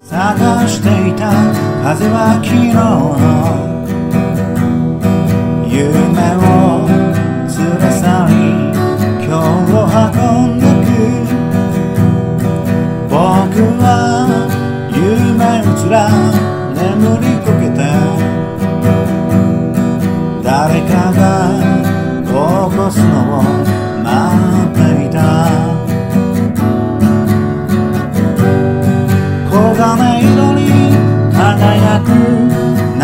探していた風は昨日の。夢を連れ去り今日を運んでく。僕は夢をつら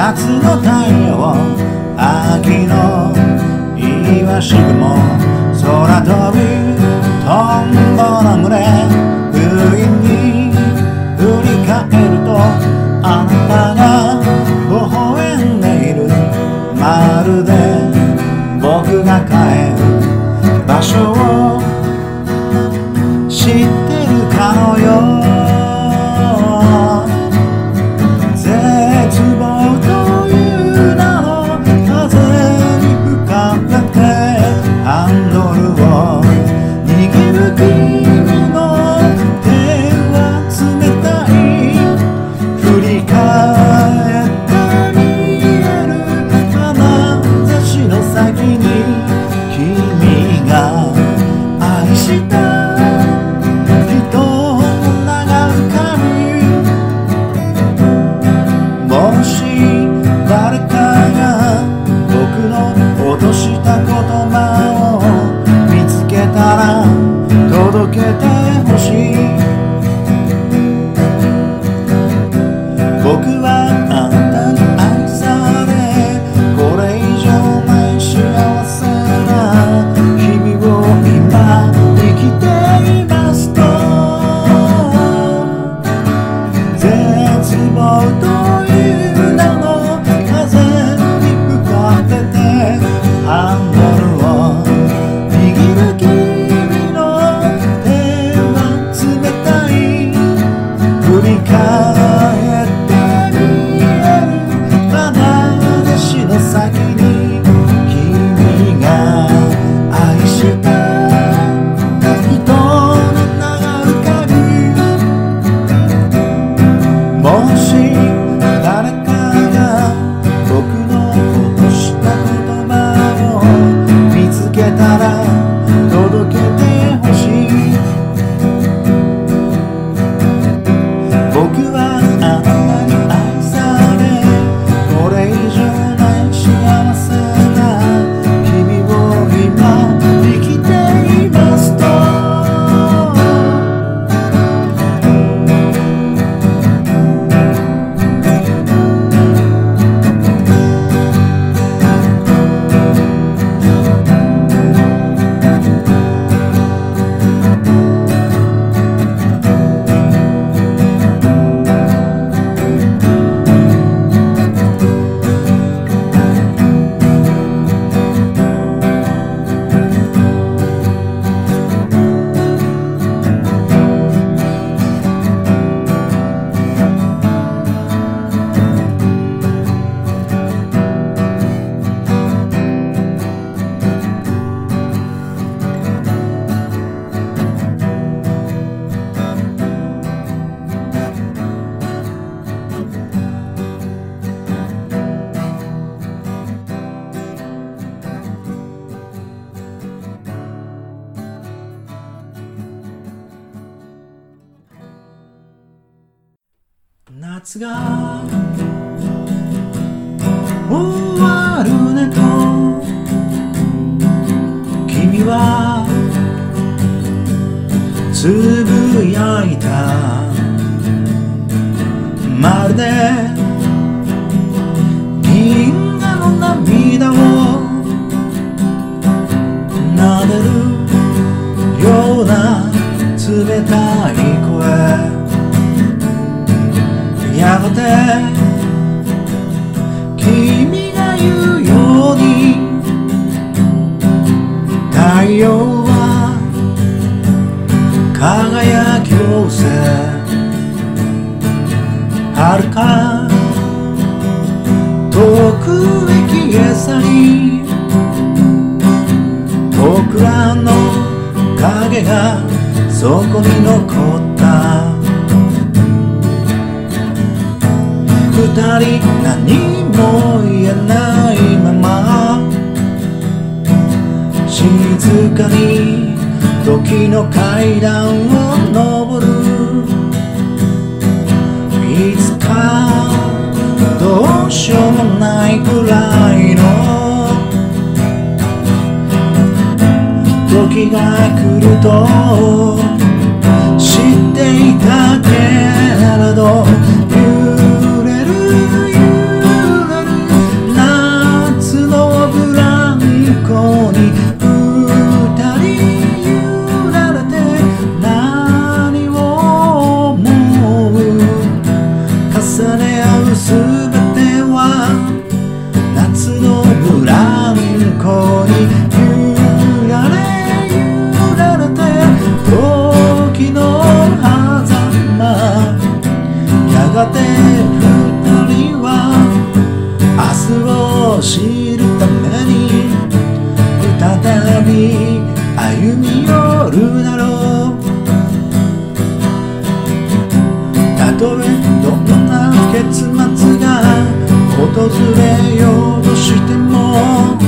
夏の太陽秋のいわし雲空飛ぶトンボの群れ。遥か？遠くへ消え去り僕らの影がそこに残った。二人何も言えないまま静かに時の階段を登る。いつかどうしようもないくらいの時が来ると知っていたけれどがて二人は明日を知るために再び歩み寄るだろう。たとえどんな結末が訪れようとしても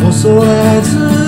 恐れず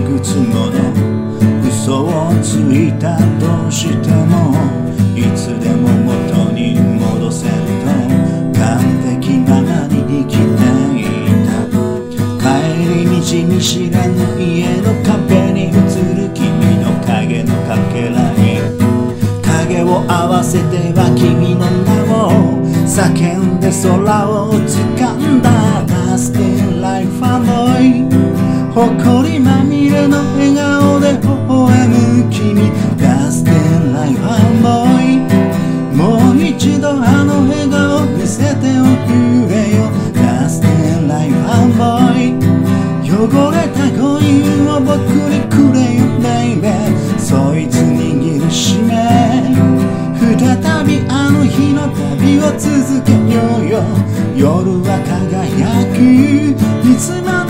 いくつもの嘘をついたとしてもいつでも元に戻せると。完璧ままに生きていた。帰り道に知らぬ家の壁に映る君の影のかけらに。影を合わせては君の名を。叫んで空を掴んだ。Past in life あの誇りまま汚れた恋を僕にくれよベイベーそいつ握るしめ。再びあの日の旅を続けようよ。夜は輝く。いつまで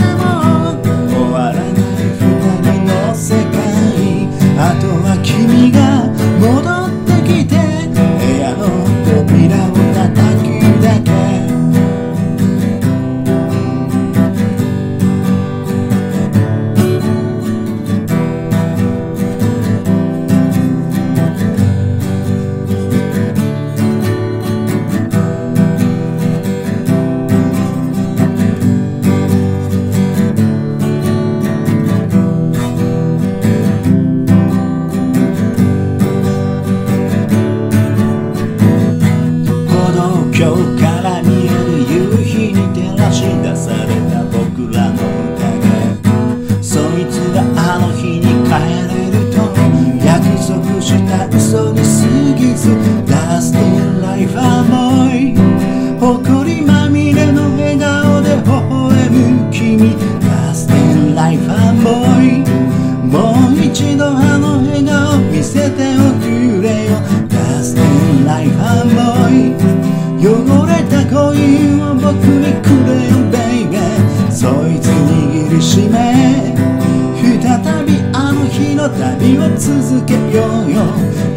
続けようよ。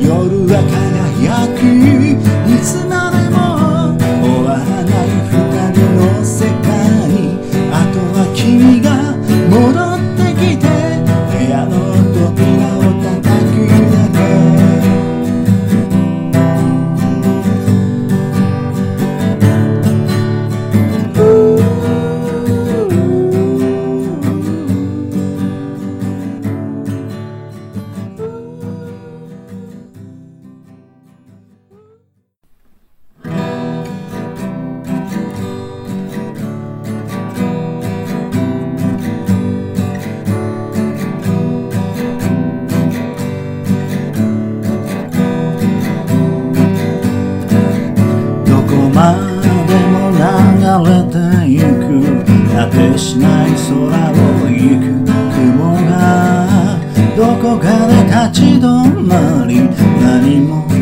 夜は輝く立ち止まり何も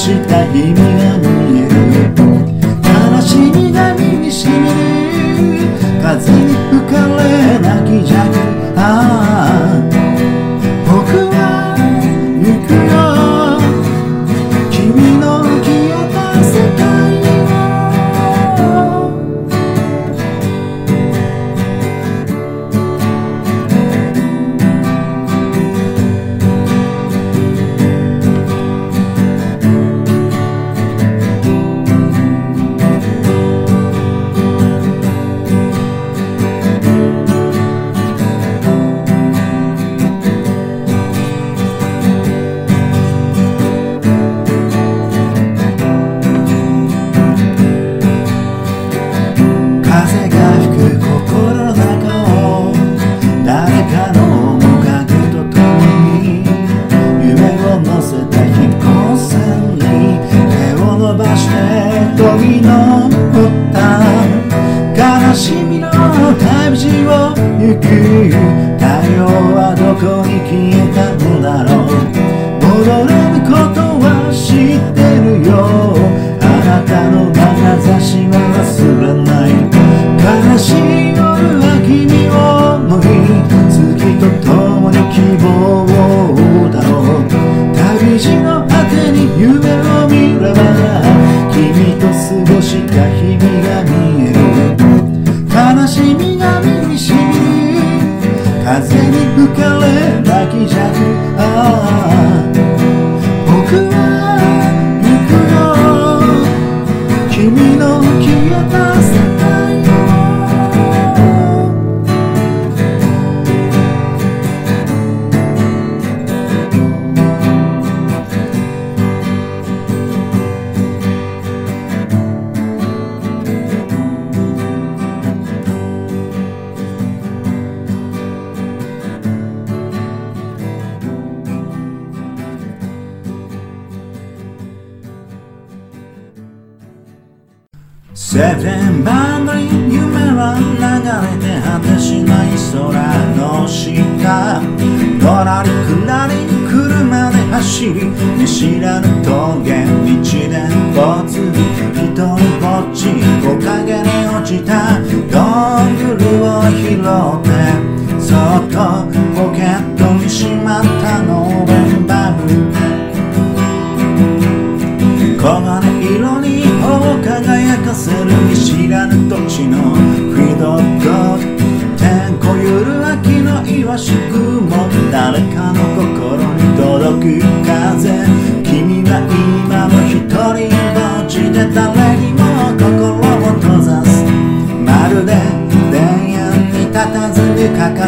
した意味が見える悲しみが身にしみる風に吹かれ泣きじゃくああ消えたのだろう戻れることは知ってるよあなたの眼差しは忘れない悲しい夜は君を思い月と共に希望だろう旅路の果てに夢を見れば君と過ごした日々が見える悲しみが身にしみ風に吹かれ Jack.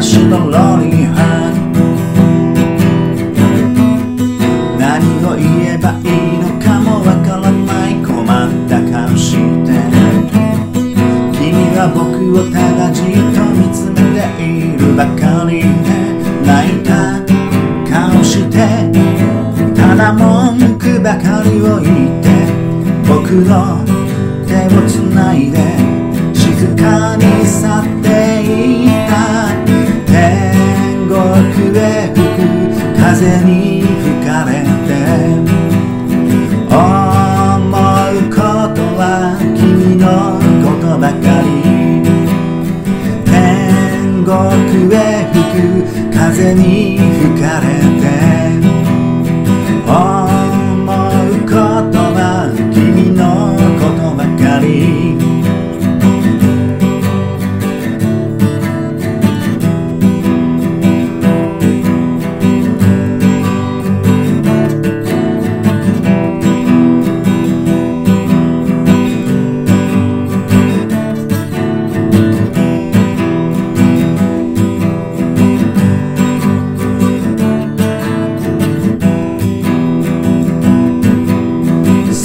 私のロリーハン何を言えばいいのかもわからない困った顔して。君は僕をただじっと見つめているばかりで泣いた。顔して。た。だ文句ばかりを言って。僕の手をつないで。静かに去った風に吹かれて思うことは君のことばかり。天国へ吹く風に吹かれて。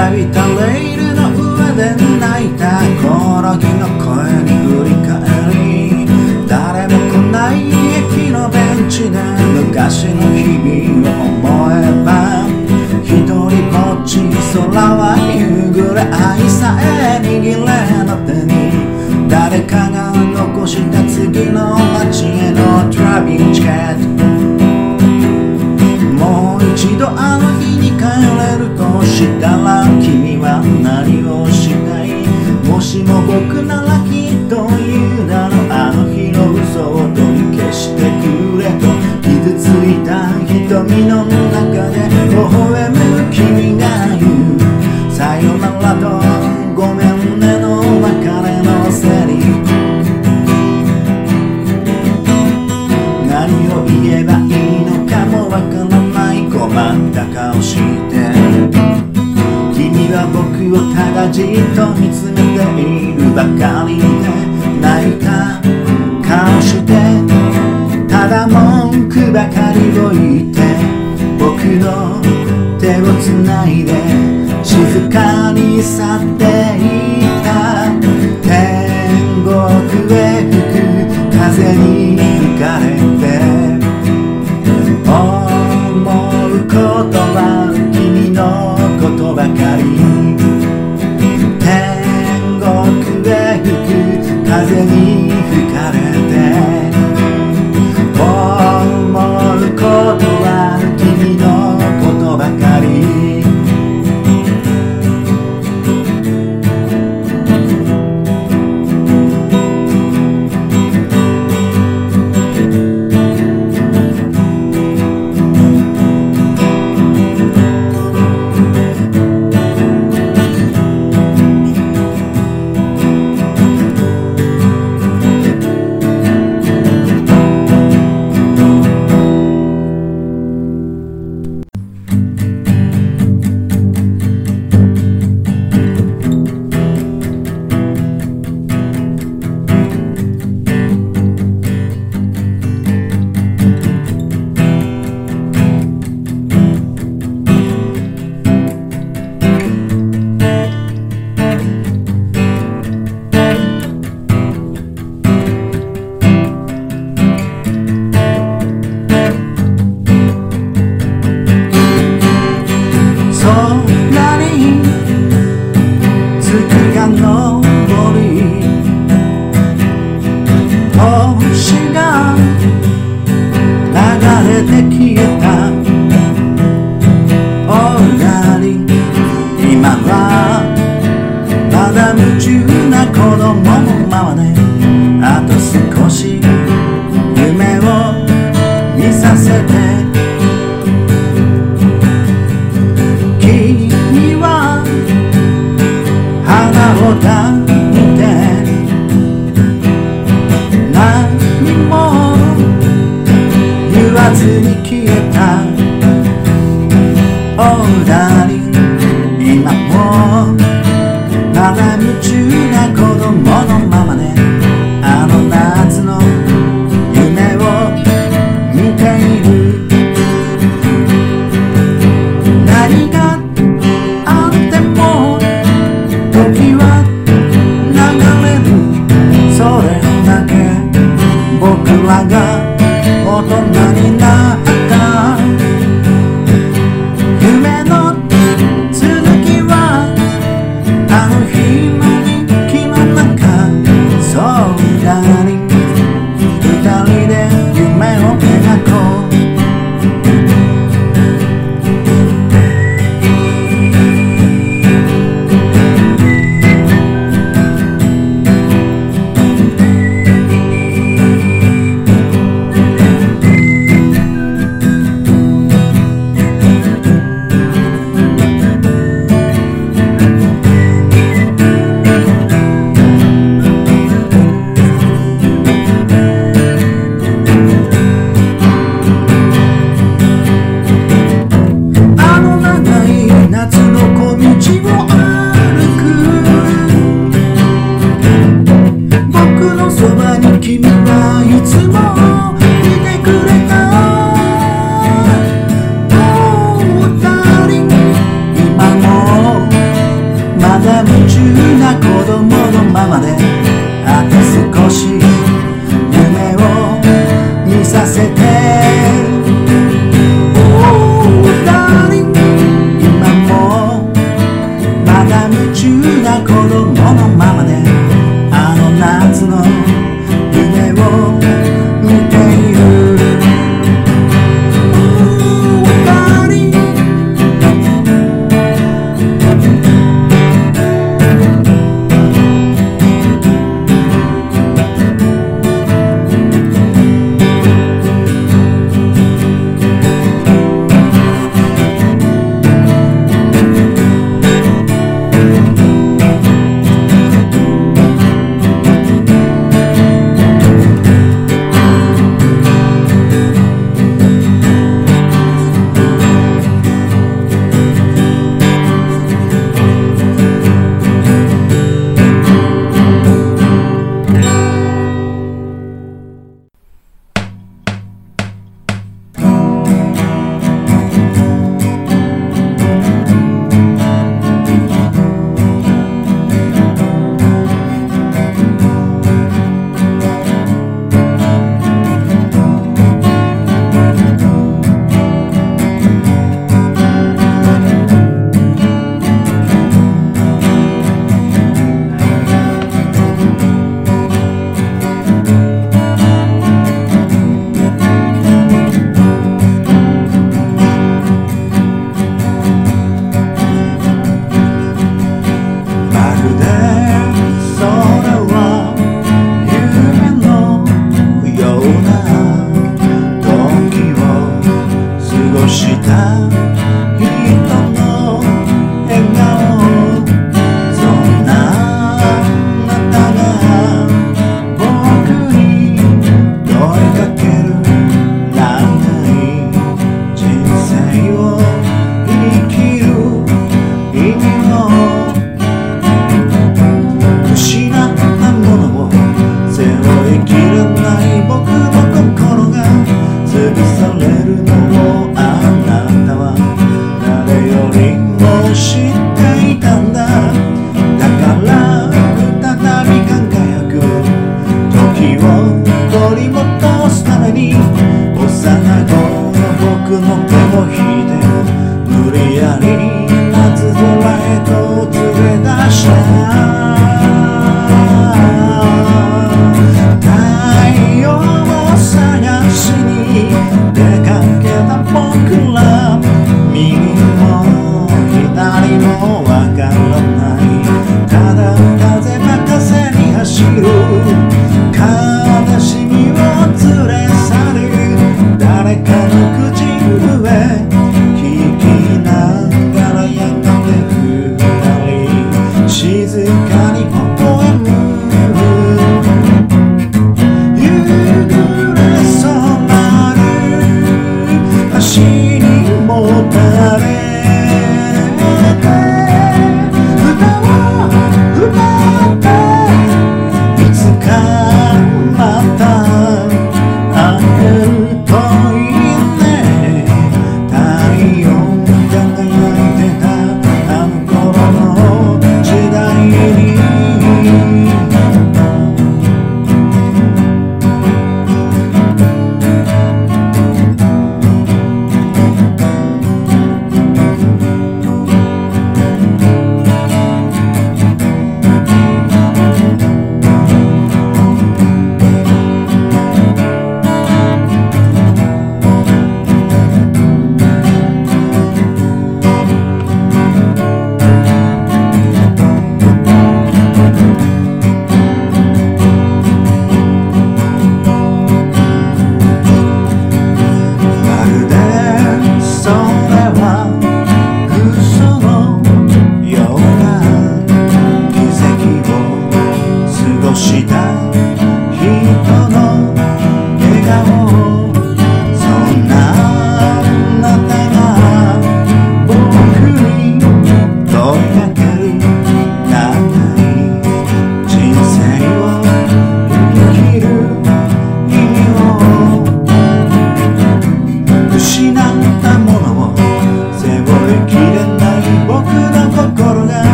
錆びたレールの上で泣いたコオロギの声に振り返り誰も来ない駅のベンチで昔の日々を思えば一人ぼっち空は夕暮れ愛さえ握れの手に誰かが残した次の街へのトラビンチケットもう一度あの日に帰れるとしたら君は何をしたいもしも僕ならきっと言うだろうあの日の嘘を取り消してくれと傷ついた瞳の中で微笑じっと見つめているばかりで泣いた顔してただ文句ばかりを言って僕の手をつないで静かに去っていった天国へ吹く風に吹かれて思うこと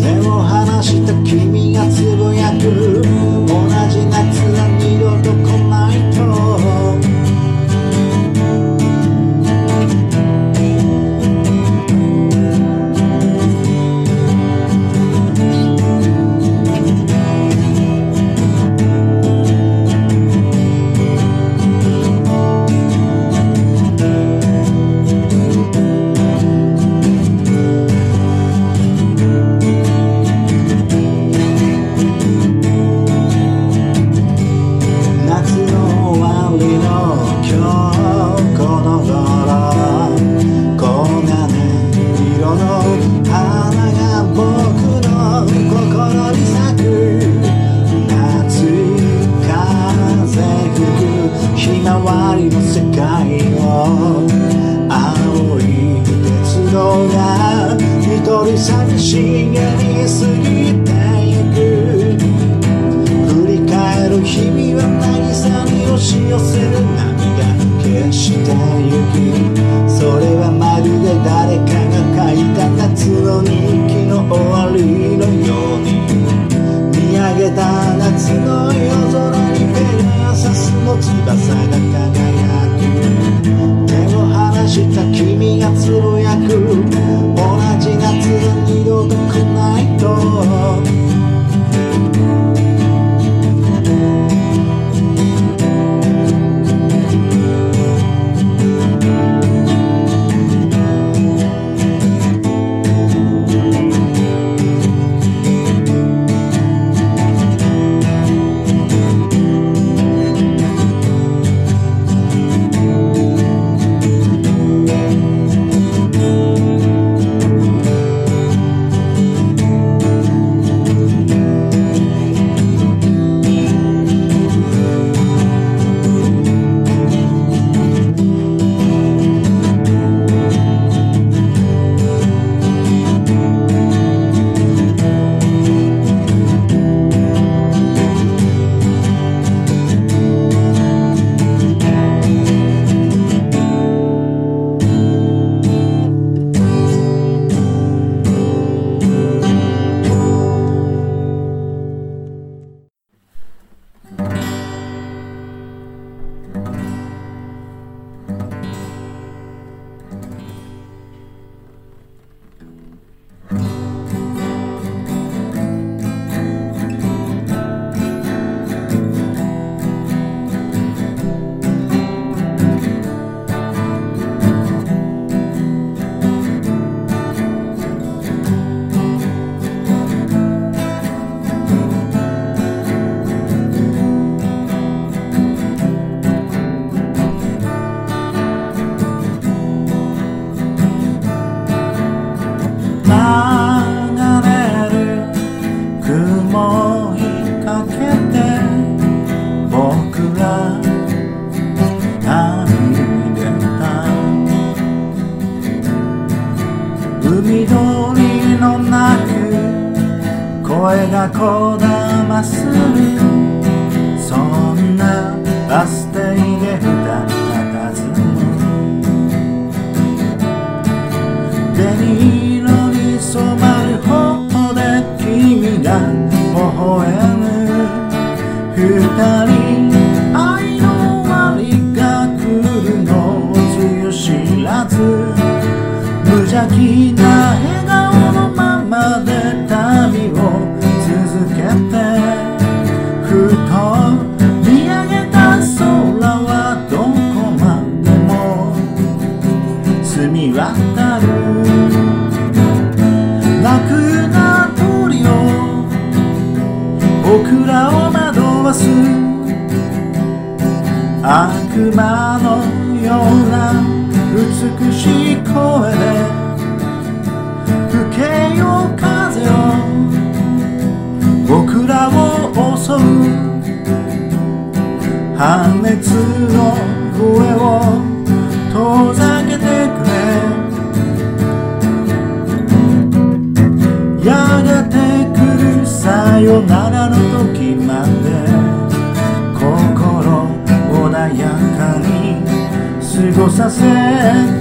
手を離した君がつぶやく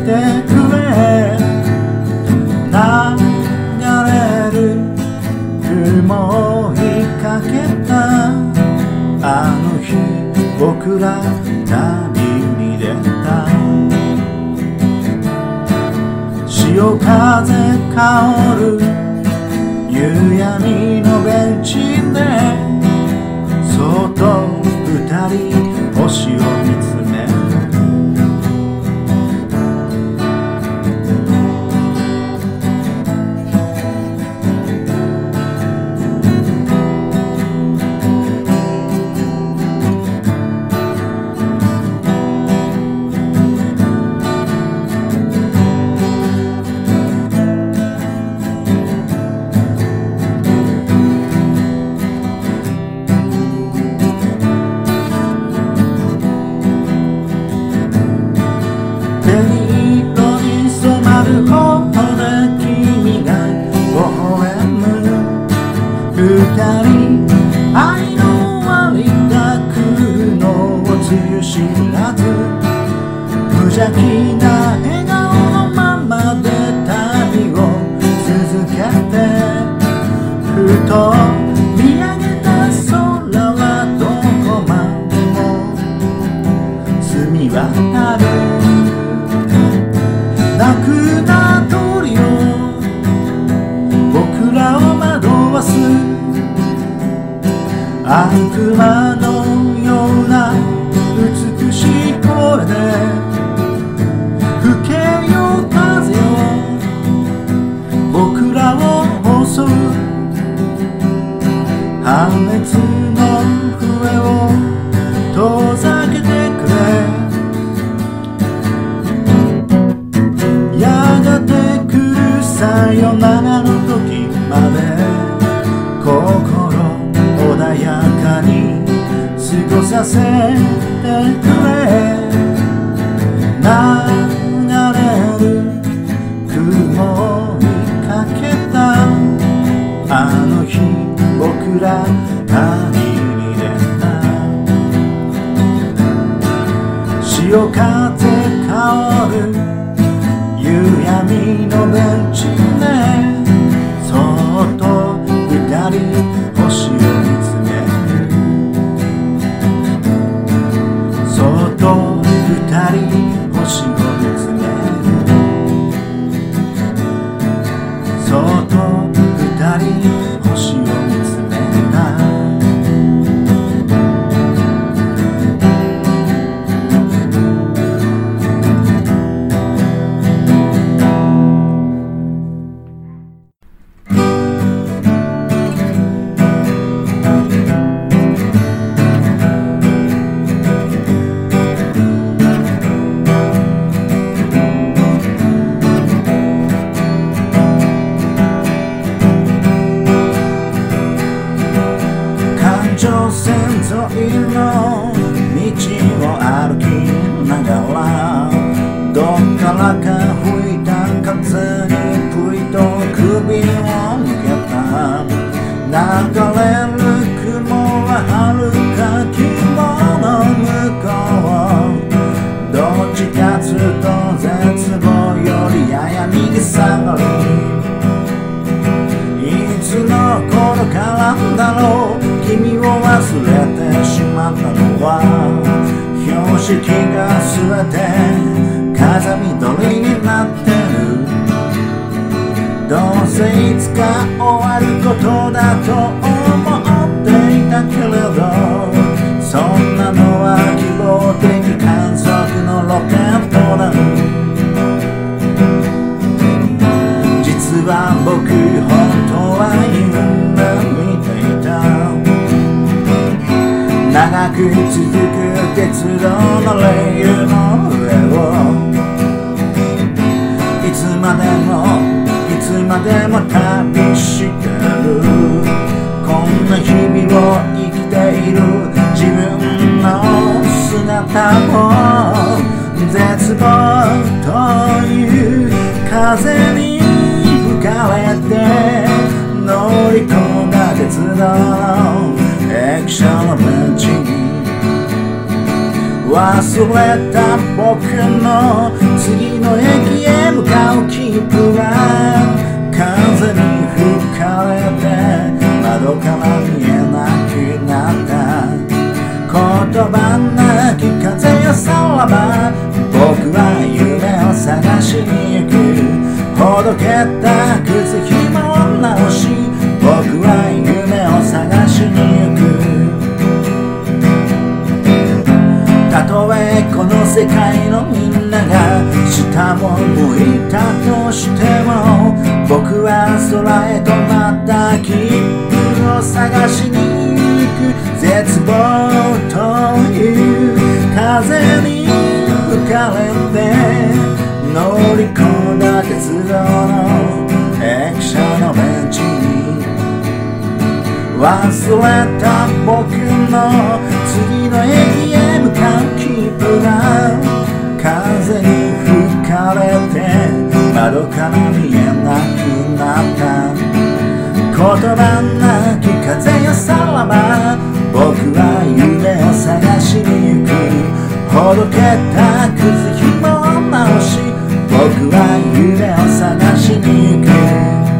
てくれ流れる雲を追いかけたあの日僕ら旅に出た潮風香る夕闇のベンチでそっと二人星を見つめ僕らのような美しい声で吹けよ風よ僕らを襲う破滅。させてくれ流れる雲にかけたあの日僕ら旅に出た。潮風が全て風緑になってる。どうせいつか終わることだと思っていたけれどそんなのは希望的観測のロケットだ実は僕本当は夢見ていた。長く続く鉄道のレールの上をいつまでもいつまでも旅してるこんな日々を生きている自分の姿を絶望という風に吹かれて乗り込んだ鉄道の駅舎のベンチ忘れた僕の次の駅へ向かう切符が風に吹かれて窓から見えなくなった言葉なき風よさらば僕は夢を探しに行くほどけた靴紐を直し僕は夢を探しに行く。たとえこの世界のみんなが下も向いたとしても僕は空へとまた切符を探しに行く絶望という風に吹かれて乗り込んだ鉄道の駅舎のベンチに忘れた僕の次の駅か切符が風に吹かれて窓から見えなくなった。言葉なき風よさらば僕は夢を探しに行く。ほどけた靴紐を直し僕は夢を探しに行く。